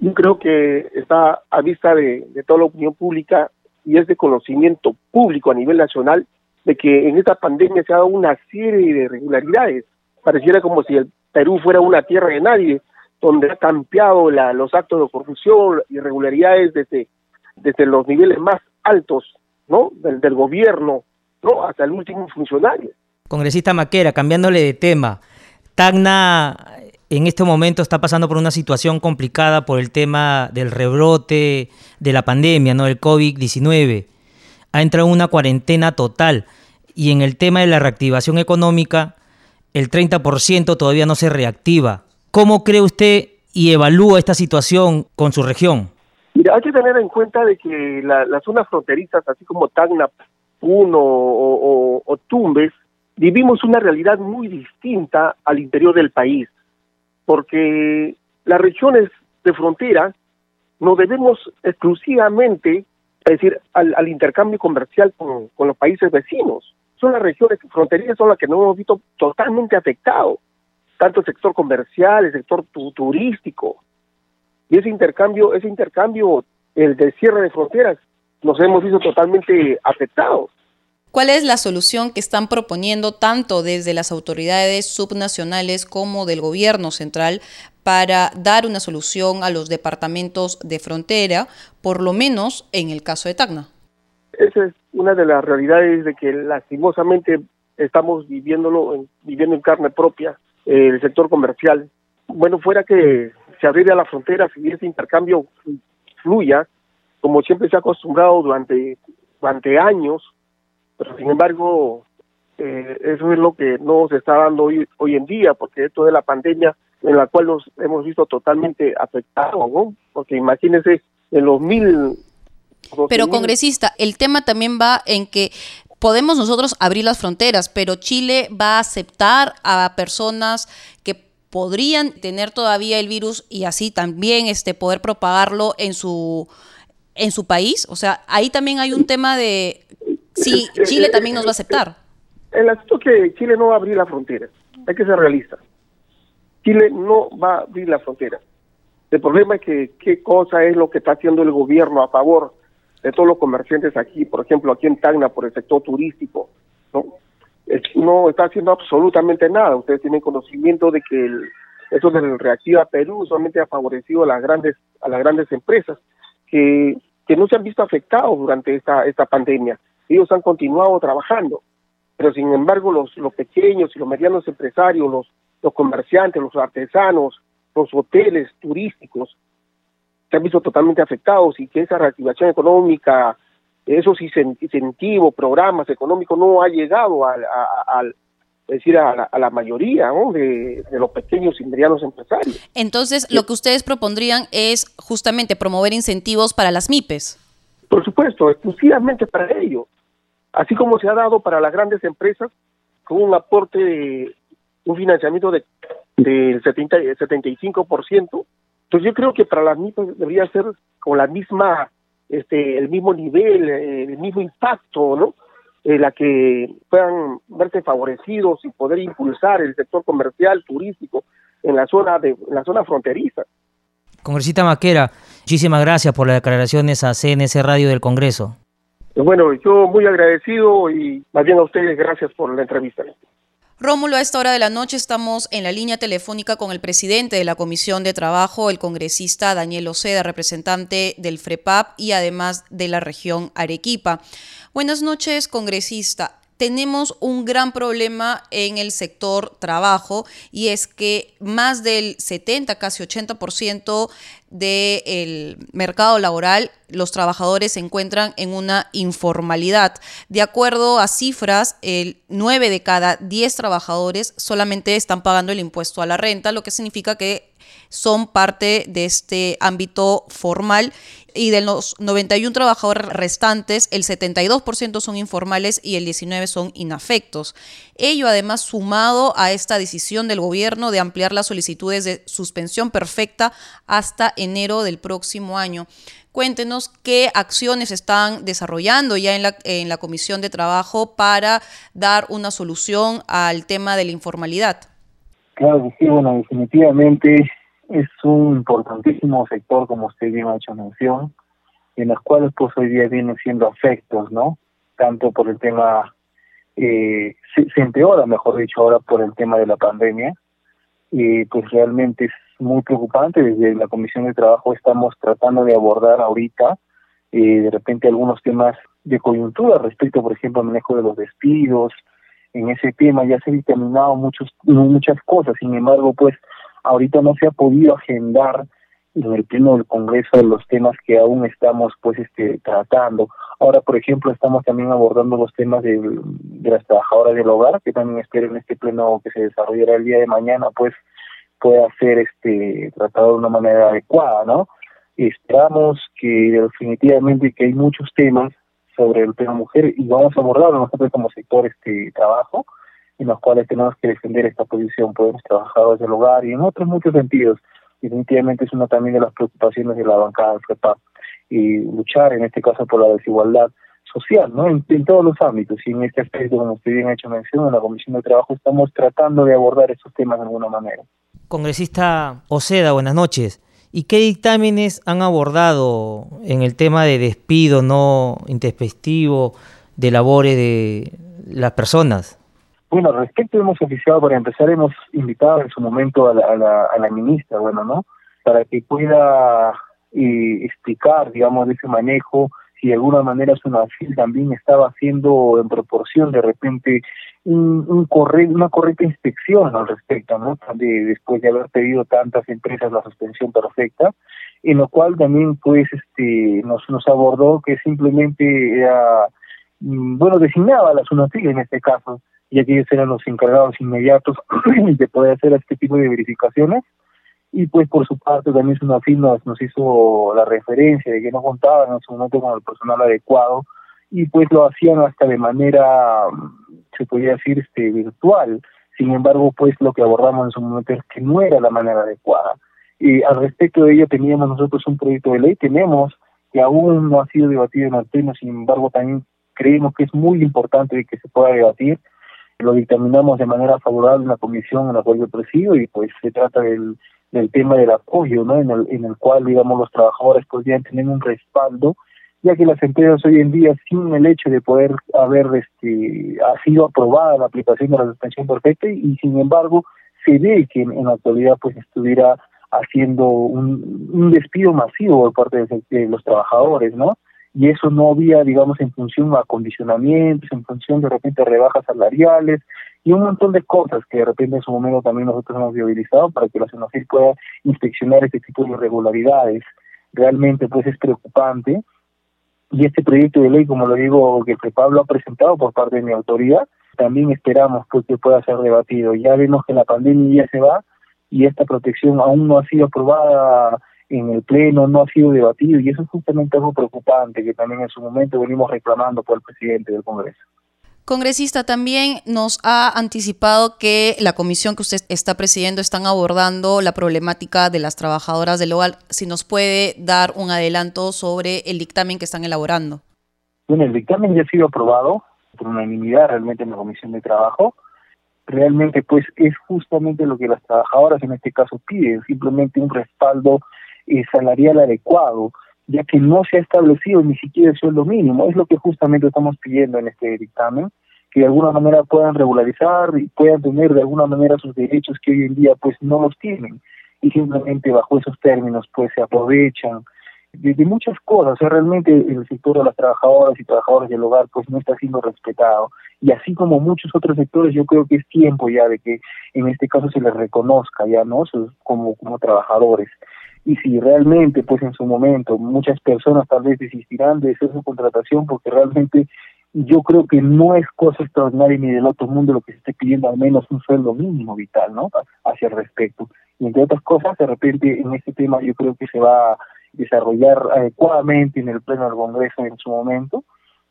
Yo creo que está a vista de, toda la opinión pública y es de conocimiento público a nivel nacional de que en esta pandemia se ha dado una serie de irregularidades. Pareciera como si el Perú fuera una tierra de nadie, donde ha cambiado los actos de corrupción, irregularidades desde, desde los niveles más altos del, gobierno ¿no? hasta el último funcionario. Congresista Maquera, cambiándole de tema, Tacna en este momento está pasando por una situación complicada por el tema del rebrote de la pandemia, ¿no? del COVID-19. Ha entrado en una cuarentena total y en el tema de la reactivación económica, el 30% todavía no se reactiva. ¿Cómo cree usted y evalúa esta situación con su región? Mira, hay que tener en cuenta de que las zonas fronterizas, así como Tacna, Puno o Tumbes, vivimos una realidad muy distinta al interior del país, porque las regiones de frontera nos debemos exclusivamente, es decir, al, intercambio comercial con, los países vecinos. Son las regiones fronterizas son las que nos hemos visto totalmente afectados, tanto el sector comercial, el sector turístico. Y ese intercambio, ese intercambio, el del cierre de fronteras, nos hemos visto totalmente afectados. ¿Cuál es la solución que están proponiendo tanto desde las autoridades subnacionales como del gobierno central para dar una solución a los departamentos de frontera, por lo menos en el caso de Tacna? Esa es una de las realidades de que lastimosamente estamos viviéndolo, viviendo en carne propia, el sector comercial. Bueno, fuera que se abriera la frontera, si ese intercambio fluya, como siempre se ha acostumbrado durante, durante años, pero sin embargo, eh, eso es lo que no se está dando hoy, hoy en día, porque esto de la pandemia en la cual nos hemos visto totalmente afectados, ¿no? Porque imagínense, en los mil... Pero congresista, el tema también va en que podemos nosotros abrir las fronteras, pero Chile va a aceptar a personas que podrían tener todavía el virus y así también este poder propagarlo en su en su país, o sea, ahí también hay un tema de Sí, Chile también nos va a aceptar. El asunto es que Chile no va a abrir la frontera, hay que ser realista. Chile no va a abrir la frontera. El problema es que qué cosa es lo que está haciendo el gobierno a favor de todos los comerciantes aquí, por ejemplo, aquí en Tacna, por el sector turístico, ¿no? no está haciendo absolutamente nada. Ustedes tienen conocimiento de que eso del Reactiva Perú solamente ha favorecido a las grandes a las grandes empresas que, que no se han visto afectados durante esta esta pandemia ellos han continuado trabajando, pero sin embargo los, los pequeños y los medianos empresarios, los, los comerciantes, los artesanos, los hoteles turísticos, se han visto totalmente afectados y que esa reactivación económica, esos incentivos, programas económicos no ha llegado al, decir, a la, mayoría de, de, los pequeños y medianos empresarios. Entonces, lo que ustedes propondrían es justamente promover incentivos para las MIPES. Por supuesto, exclusivamente para ellos así como se ha dado para las grandes empresas con un aporte de un financiamiento de del 70, 75%. Entonces yo creo que para las MIPES debería ser con la misma este el mismo nivel, eh, el mismo impacto, ¿no? En la que puedan verse favorecidos y poder impulsar el sector comercial, turístico en la zona de en la zona fronteriza. Congresista Maquera, muchísimas gracias por las declaraciones a CNC Radio del Congreso. Bueno, yo muy agradecido y más bien a ustedes gracias por la entrevista. Rómulo, a esta hora de la noche estamos en la línea telefónica con el presidente de la Comisión de Trabajo, el congresista Daniel Oceda, representante del FREPAP y además de la región Arequipa. Buenas noches, congresista tenemos un gran problema en el sector trabajo y es que más del 70, casi 80% del mercado laboral, los trabajadores se encuentran en una informalidad. De acuerdo a cifras, el 9 de cada 10 trabajadores solamente están pagando el impuesto a la renta, lo que significa que son parte de este ámbito formal y de los 91 trabajadores restantes, el 72% son informales y el 19% son inafectos. Ello además sumado a esta decisión del gobierno de ampliar las solicitudes de suspensión perfecta hasta enero del próximo año. Cuéntenos qué acciones están desarrollando ya en la, en la Comisión de Trabajo para dar una solución al tema de la informalidad. Claro sí, bueno, definitivamente es un importantísimo sector, como usted bien ha hecho mención, en los cuales pues hoy día vienen siendo afectos, ¿no? Tanto por el tema, eh, se, se, empeora, mejor dicho, ahora por el tema de la pandemia, y pues realmente es muy preocupante. Desde la Comisión de Trabajo estamos tratando de abordar ahorita eh, de repente algunos temas de coyuntura respecto, por ejemplo, al manejo de los despidos. En ese tema ya se han determinado muchos, muchas cosas, sin embargo, pues ahorita no se ha podido agendar en el pleno del Congreso los temas que aún estamos pues este tratando. Ahora, por ejemplo, estamos también abordando los temas de, de las trabajadoras del hogar, que también espero en este pleno que se desarrollará el día de mañana, pues pueda ser este tratado de una manera adecuada, ¿no? Esperamos que definitivamente que hay muchos temas sobre el tema mujer y vamos a abordarlo nosotros como sector este trabajo en los cuales tenemos que defender esta posición por los trabajadores del hogar y en otros muchos sentidos. Definitivamente es una también de las preocupaciones de la bancada del FEPAP y luchar en este caso por la desigualdad social, ¿no? En, en, todos los ámbitos y en este aspecto, como usted bien ha hecho mención, en la Comisión de Trabajo estamos tratando de abordar estos temas de alguna manera. Congresista Oceda, buenas noches. ¿Y qué dictámenes han abordado en el tema de despido no intempestivo de labores de las personas? Bueno, al respecto hemos oficiado, para empezar, hemos invitado en su momento a la, a la, a la ministra, bueno, ¿no? Para que pueda eh, explicar, digamos, ese manejo, si de alguna manera SUNAFIL también estaba haciendo en proporción de repente un, una correcta inspección al respecto, ¿no? De, después de haber pedido tantas empresas la suspensión perfecta, en lo cual también pues este nos, nos abordó que simplemente mm, bueno, designaba a la SUNAFIL en este caso, ya que ellos eran los encargados inmediatos de poder hacer este tipo de verificaciones, y pues por su parte también SUNAFIL nos, nos hizo la referencia de que no contaban en su momento con el personal adecuado, y pues lo hacían hasta de manera se podría decir, este, virtual. Sin embargo, pues lo que abordamos en su momento es que no era la manera adecuada. Y al respecto de ello teníamos nosotros un proyecto de ley, tenemos, que aún no ha sido debatido en el Pleno, sin embargo también creemos que es muy importante que se pueda debatir. Lo dictaminamos de manera favorable en la comisión en la cual yo presido y pues se trata del, del tema del apoyo, ¿no? En el, en el cual, digamos, los trabajadores podrían tener un respaldo ya que las empresas hoy en día, sin el hecho de poder haber este, ha sido aprobada la aplicación de la suspensión perfecta, y, sin embargo se ve que en, la actualidad pues estuviera haciendo un, un despido masivo por parte de, los trabajadores, ¿no? Y eso no había, digamos, en función a acondicionamientos, en función de repente rebajas salariales y un montón de cosas que de repente en su momento también nosotros hemos viabilizado para que la CENOCIR pueda inspeccionar este tipo de irregularidades. Realmente pues es preocupante y este proyecto de ley, como lo digo, que Pablo ha presentado por parte de mi autoridad, también esperamos pues, que pueda ser debatido. Ya vemos que la pandemia ya se va y esta protección aún no ha sido aprobada en el Pleno, no ha sido debatido y eso es justamente algo preocupante que también en su momento venimos reclamando por el presidente del Congreso. Congresista, también nos ha anticipado que la comisión que usted está presidiendo están abordando la problemática de las trabajadoras del hogar. Si nos puede dar un adelanto sobre el dictamen que están elaborando. Bueno, el dictamen ya ha sido aprobado por unanimidad realmente en la comisión de trabajo. Realmente, pues, es justamente lo que las trabajadoras en este caso piden, simplemente un respaldo eh, salarial adecuado ya que no se ha establecido ni siquiera el sueldo mínimo. Es lo que justamente estamos pidiendo en este dictamen, que de alguna manera puedan regularizar y puedan tener de alguna manera sus derechos que hoy en día pues no los tienen y simplemente bajo esos términos pues se aprovechan de, de muchas cosas. O sea, realmente el sector de las trabajadoras y trabajadores del hogar pues no está siendo respetado y así como muchos otros sectores yo creo que es tiempo ya de que en este caso se les reconozca ya no como como trabajadores y si realmente pues en su momento muchas personas tal vez desistirán de hacer su contratación porque realmente yo creo que no es cosa extraordinaria ni del otro mundo lo que se esté pidiendo al menos un sueldo mínimo vital, ¿no? Hacia el respecto. Y entre otras cosas, de repente en este tema yo creo que se va a desarrollar adecuadamente en el Pleno del Congreso en su momento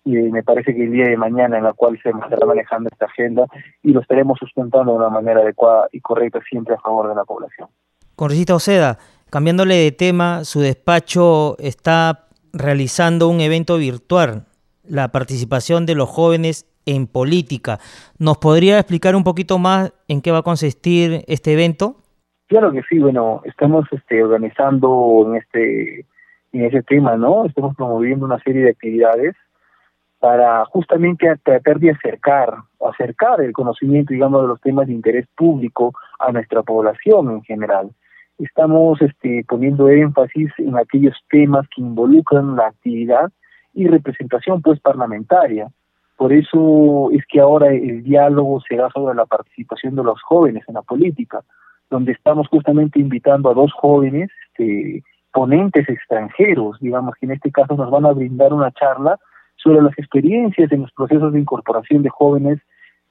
y me parece que el día de mañana en la cual se estará manejando esta agenda y lo estaremos sustentando de una manera adecuada y correcta siempre a favor de la población. Congresista Oceda, cambiándole de tema, su despacho está realizando un evento virtual, la participación de los jóvenes en política. ¿Nos podría explicar un poquito más en qué va a consistir este evento? Claro que sí, bueno, estamos este, organizando en este en ese tema, ¿no? Estamos promoviendo una serie de actividades para justamente tratar de acercar, acercar el conocimiento, digamos, de los temas de interés público a nuestra población en general estamos este, poniendo énfasis en aquellos temas que involucran la actividad y representación pues parlamentaria. Por eso es que ahora el diálogo será sobre la participación de los jóvenes en la política, donde estamos justamente invitando a dos jóvenes este, ponentes extranjeros, digamos que en este caso nos van a brindar una charla sobre las experiencias en los procesos de incorporación de jóvenes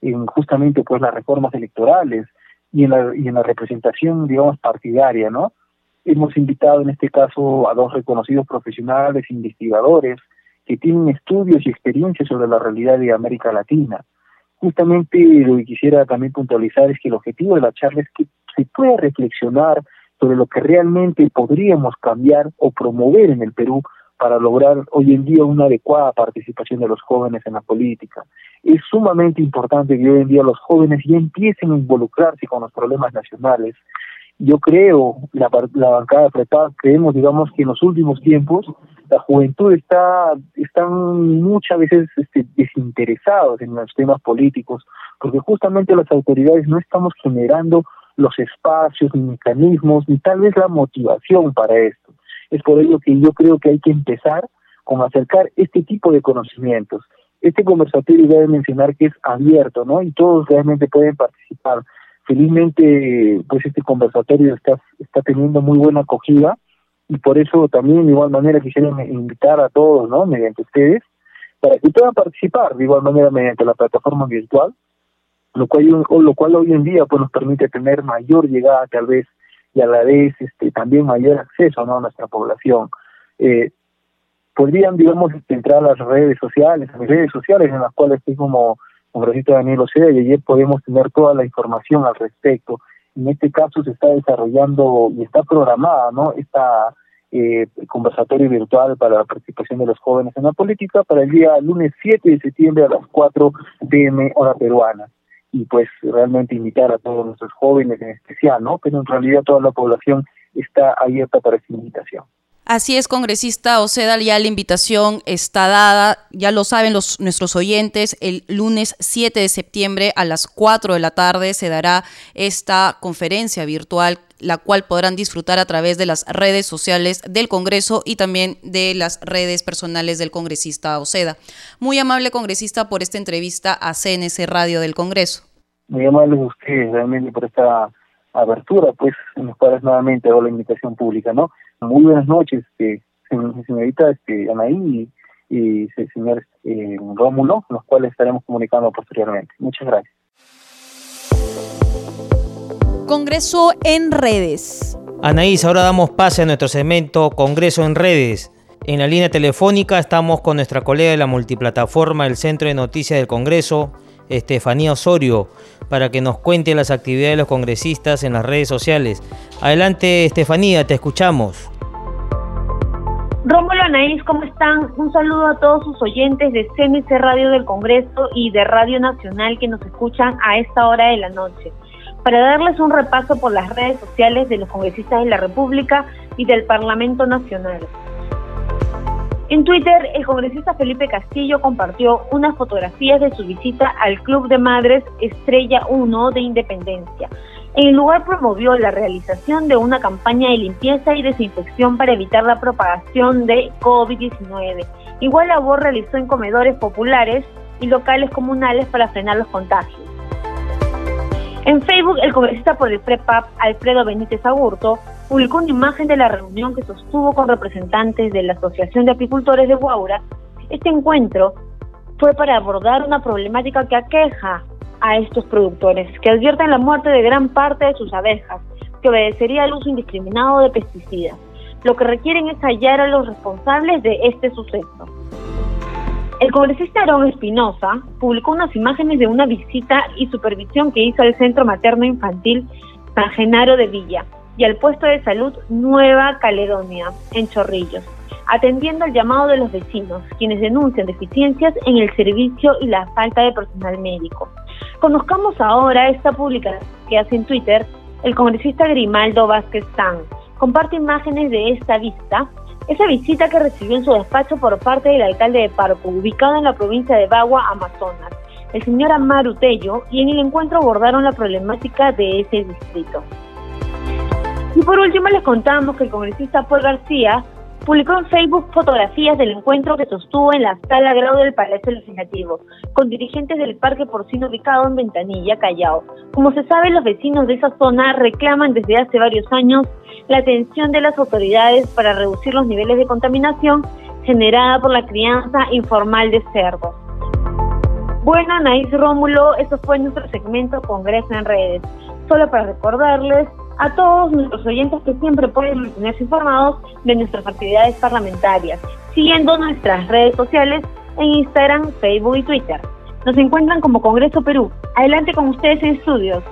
en justamente pues las reformas electorales, y en la, y en la representación, digamos, partidaria, ¿no? Hemos invitado en este caso a dos reconocidos profesionales, investigadores, que tienen estudios y experiencias sobre la realidad de América Latina. Justamente lo que quisiera también puntualizar es que el objetivo de la charla es que se pueda reflexionar sobre lo que realmente podríamos cambiar o promover en el Perú para lograr hoy en día una adecuada participación de los jóvenes en la política. Es sumamente importante que hoy en día los jóvenes ya empiecen a involucrarse con los problemas nacionales. Yo creo, la, la bancada preparada, creemos, digamos, que en los últimos tiempos la juventud está están muchas veces este, desinteresados en los temas políticos, porque justamente las autoridades no estamos generando los espacios, ni mecanismos, ni tal vez la motivación para esto. Es por ello que yo creo que hay que empezar con acercar este tipo de conocimientos. Este conversatorio debe mencionar que es abierto, ¿no? Y todos realmente pueden participar. Felizmente, pues este conversatorio está, está teniendo muy buena acogida y por eso también de igual manera quisiera invitar a todos, ¿no? Mediante ustedes, para que puedan participar de igual manera mediante la plataforma virtual, lo cual, lo cual hoy en día pues nos permite tener mayor llegada tal vez y a la vez este, también mayor acceso ¿no? a nuestra población. Eh, podrían, digamos, este, entrar a las redes sociales, a mis redes sociales en las cuales estoy como congresista Daniel Oceda y ayer podemos tener toda la información al respecto. En este caso se está desarrollando y está programada ¿no? esta eh, conversatorio virtual para la participación de los jóvenes en la política para el día lunes 7 de septiembre a las 4 pm hora peruana y pues realmente invitar a todos nuestros jóvenes en especial, ¿no? Pero en realidad toda la población está abierta para esta invitación. Así es, congresista Oceda, ya la invitación está dada, ya lo saben los, nuestros oyentes, el lunes 7 de septiembre a las 4 de la tarde se dará esta conferencia virtual, la cual podrán disfrutar a través de las redes sociales del Congreso y también de las redes personales del congresista Oceda. Muy amable congresista por esta entrevista a CNC Radio del Congreso. Muy amable ustedes realmente por esta abertura, pues, en los cuales nuevamente hago la invitación pública, ¿no? Muy buenas noches, este, señorita este, Anaí y, y señor eh, Rómulo, los cuales estaremos comunicando posteriormente. Muchas gracias. Congreso en redes. Anaís, ahora damos pase a nuestro segmento Congreso en redes. En la línea telefónica estamos con nuestra colega de la multiplataforma del Centro de Noticias del Congreso, Estefanía Osorio, para que nos cuente las actividades de los congresistas en las redes sociales. Adelante, Estefanía, te escuchamos. Rómulo Anaís, ¿cómo están? Un saludo a todos sus oyentes de CNC Radio del Congreso y de Radio Nacional que nos escuchan a esta hora de la noche. Para darles un repaso por las redes sociales de los congresistas de la República y del Parlamento Nacional. En Twitter, el congresista Felipe Castillo compartió unas fotografías de su visita al Club de Madres Estrella 1 de Independencia. En el lugar promovió la realización de una campaña de limpieza y desinfección para evitar la propagación de COVID-19. Igual labor realizó en comedores populares y locales comunales para frenar los contagios. En Facebook, el congresista por el PREPAP, Alfredo Benítez Agurto, publicó una imagen de la reunión que sostuvo con representantes de la Asociación de Apicultores de Guaura. Este encuentro fue para abordar una problemática que aqueja a estos productores, que advierten la muerte de gran parte de sus abejas, que obedecería al uso indiscriminado de pesticidas. Lo que requieren es hallar a los responsables de este suceso. El congresista Aarón Espinosa publicó unas imágenes de una visita y supervisión que hizo al Centro Materno Infantil San Genaro de Villa y al puesto de salud Nueva Caledonia, en Chorrillos, atendiendo al llamado de los vecinos, quienes denuncian deficiencias en el servicio y la falta de personal médico. Conozcamos ahora esta publicación que hace en Twitter el congresista Grimaldo Vázquez San. Comparte imágenes de esta vista, esa visita que recibió en su despacho por parte del alcalde de Parco, ubicado en la provincia de Bagua, Amazonas, el señor Amaru Tello, y en el encuentro abordaron la problemática de ese distrito. Y por último les contamos que el congresista Paul García publicó en Facebook fotografías del encuentro que sostuvo en la sala grado del Palacio Legislativo con dirigentes del Parque Porcino ubicado en Ventanilla, Callao. Como se sabe, los vecinos de esa zona reclaman desde hace varios años la atención de las autoridades para reducir los niveles de contaminación generada por la crianza informal de cerdos. Bueno, Anaís Rómulo, eso fue nuestro segmento Congreso en Redes. Solo para recordarles a todos nuestros oyentes que siempre pueden mantenerse informados de nuestras actividades parlamentarias, siguiendo nuestras redes sociales en Instagram, Facebook y Twitter. Nos encuentran como Congreso Perú. Adelante con ustedes en estudios.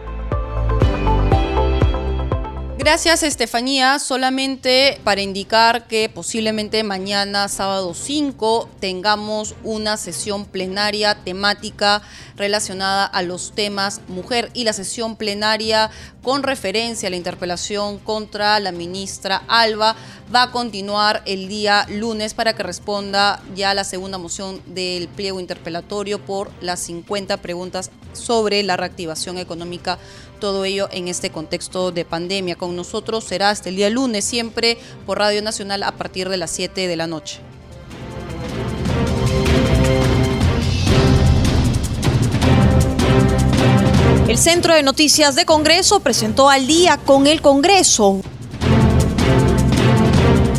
Gracias, Estefanía. Solamente para indicar que posiblemente mañana, sábado 5, tengamos una sesión plenaria temática relacionada a los temas mujer y la sesión plenaria con referencia a la interpelación contra la ministra Alba va a continuar el día lunes para que responda ya la segunda moción del pliego interpelatorio por las 50 preguntas sobre la reactivación económica, todo ello en este contexto de pandemia. Con nosotros será hasta el día lunes, siempre por Radio Nacional a partir de las 7 de la noche. El Centro de Noticias de Congreso presentó al día con el Congreso